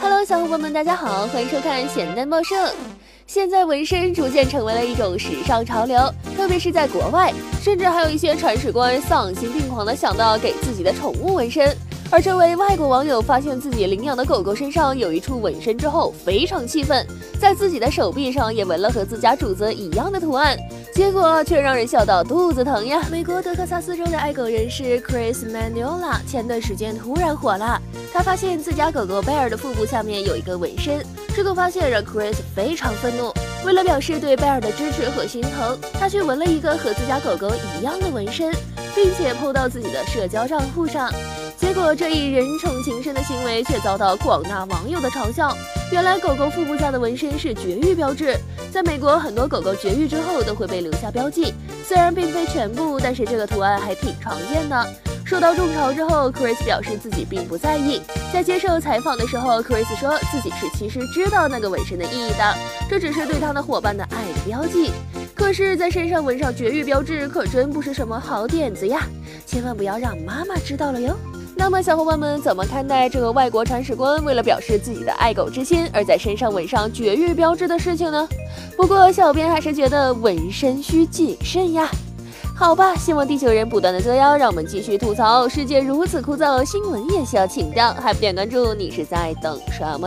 Hello，小伙伴们，大家好，欢迎收看咸蛋报社。现在纹身逐渐成为了一种时尚潮流，特别是在国外，甚至还有一些铲屎官丧心病狂的想到给自己的宠物纹身。而这位外国网友发现自己领养的狗狗身上有一处纹身之后，非常气愤，在自己的手臂上也纹了和自家主子一样的图案，结果却让人笑到肚子疼呀！美国德克萨斯州的爱狗人士 Chris Manuela 前段时间突然火了，他发现自家狗狗贝尔的腹部下面有一个纹身，这个发现让 Chris 非常愤怒。为了表示对贝尔的支持和心疼，他去纹了一个和自家狗狗一样的纹身，并且 PO 到自己的社交账户上。结果这一人宠情深的行为却遭到广大网友的嘲笑。原来狗狗腹部下的纹身是绝育标志，在美国很多狗狗绝育之后都会被留下标记，虽然并非全部，但是这个图案还挺常见的。受到众嘲之后，Chris 表示自己并不在意。在接受采访的时候，Chris 说自己是其实知道那个纹身的意义的，这只是对他的伙伴的爱的标记。可是，在身上纹上绝育标志，可真不是什么好点子呀！千万不要让妈妈知道了哟。那么，小伙伴们怎么看待这个外国铲屎官为了表示自己的爱狗之心，而在身上纹上绝育标志的事情呢？不过，小编还是觉得纹身需谨慎呀。好吧，希望地球人不断的作妖，让我们继续吐槽。世界如此枯燥，新闻也需要请教，还不点关注，你是在等什么呢？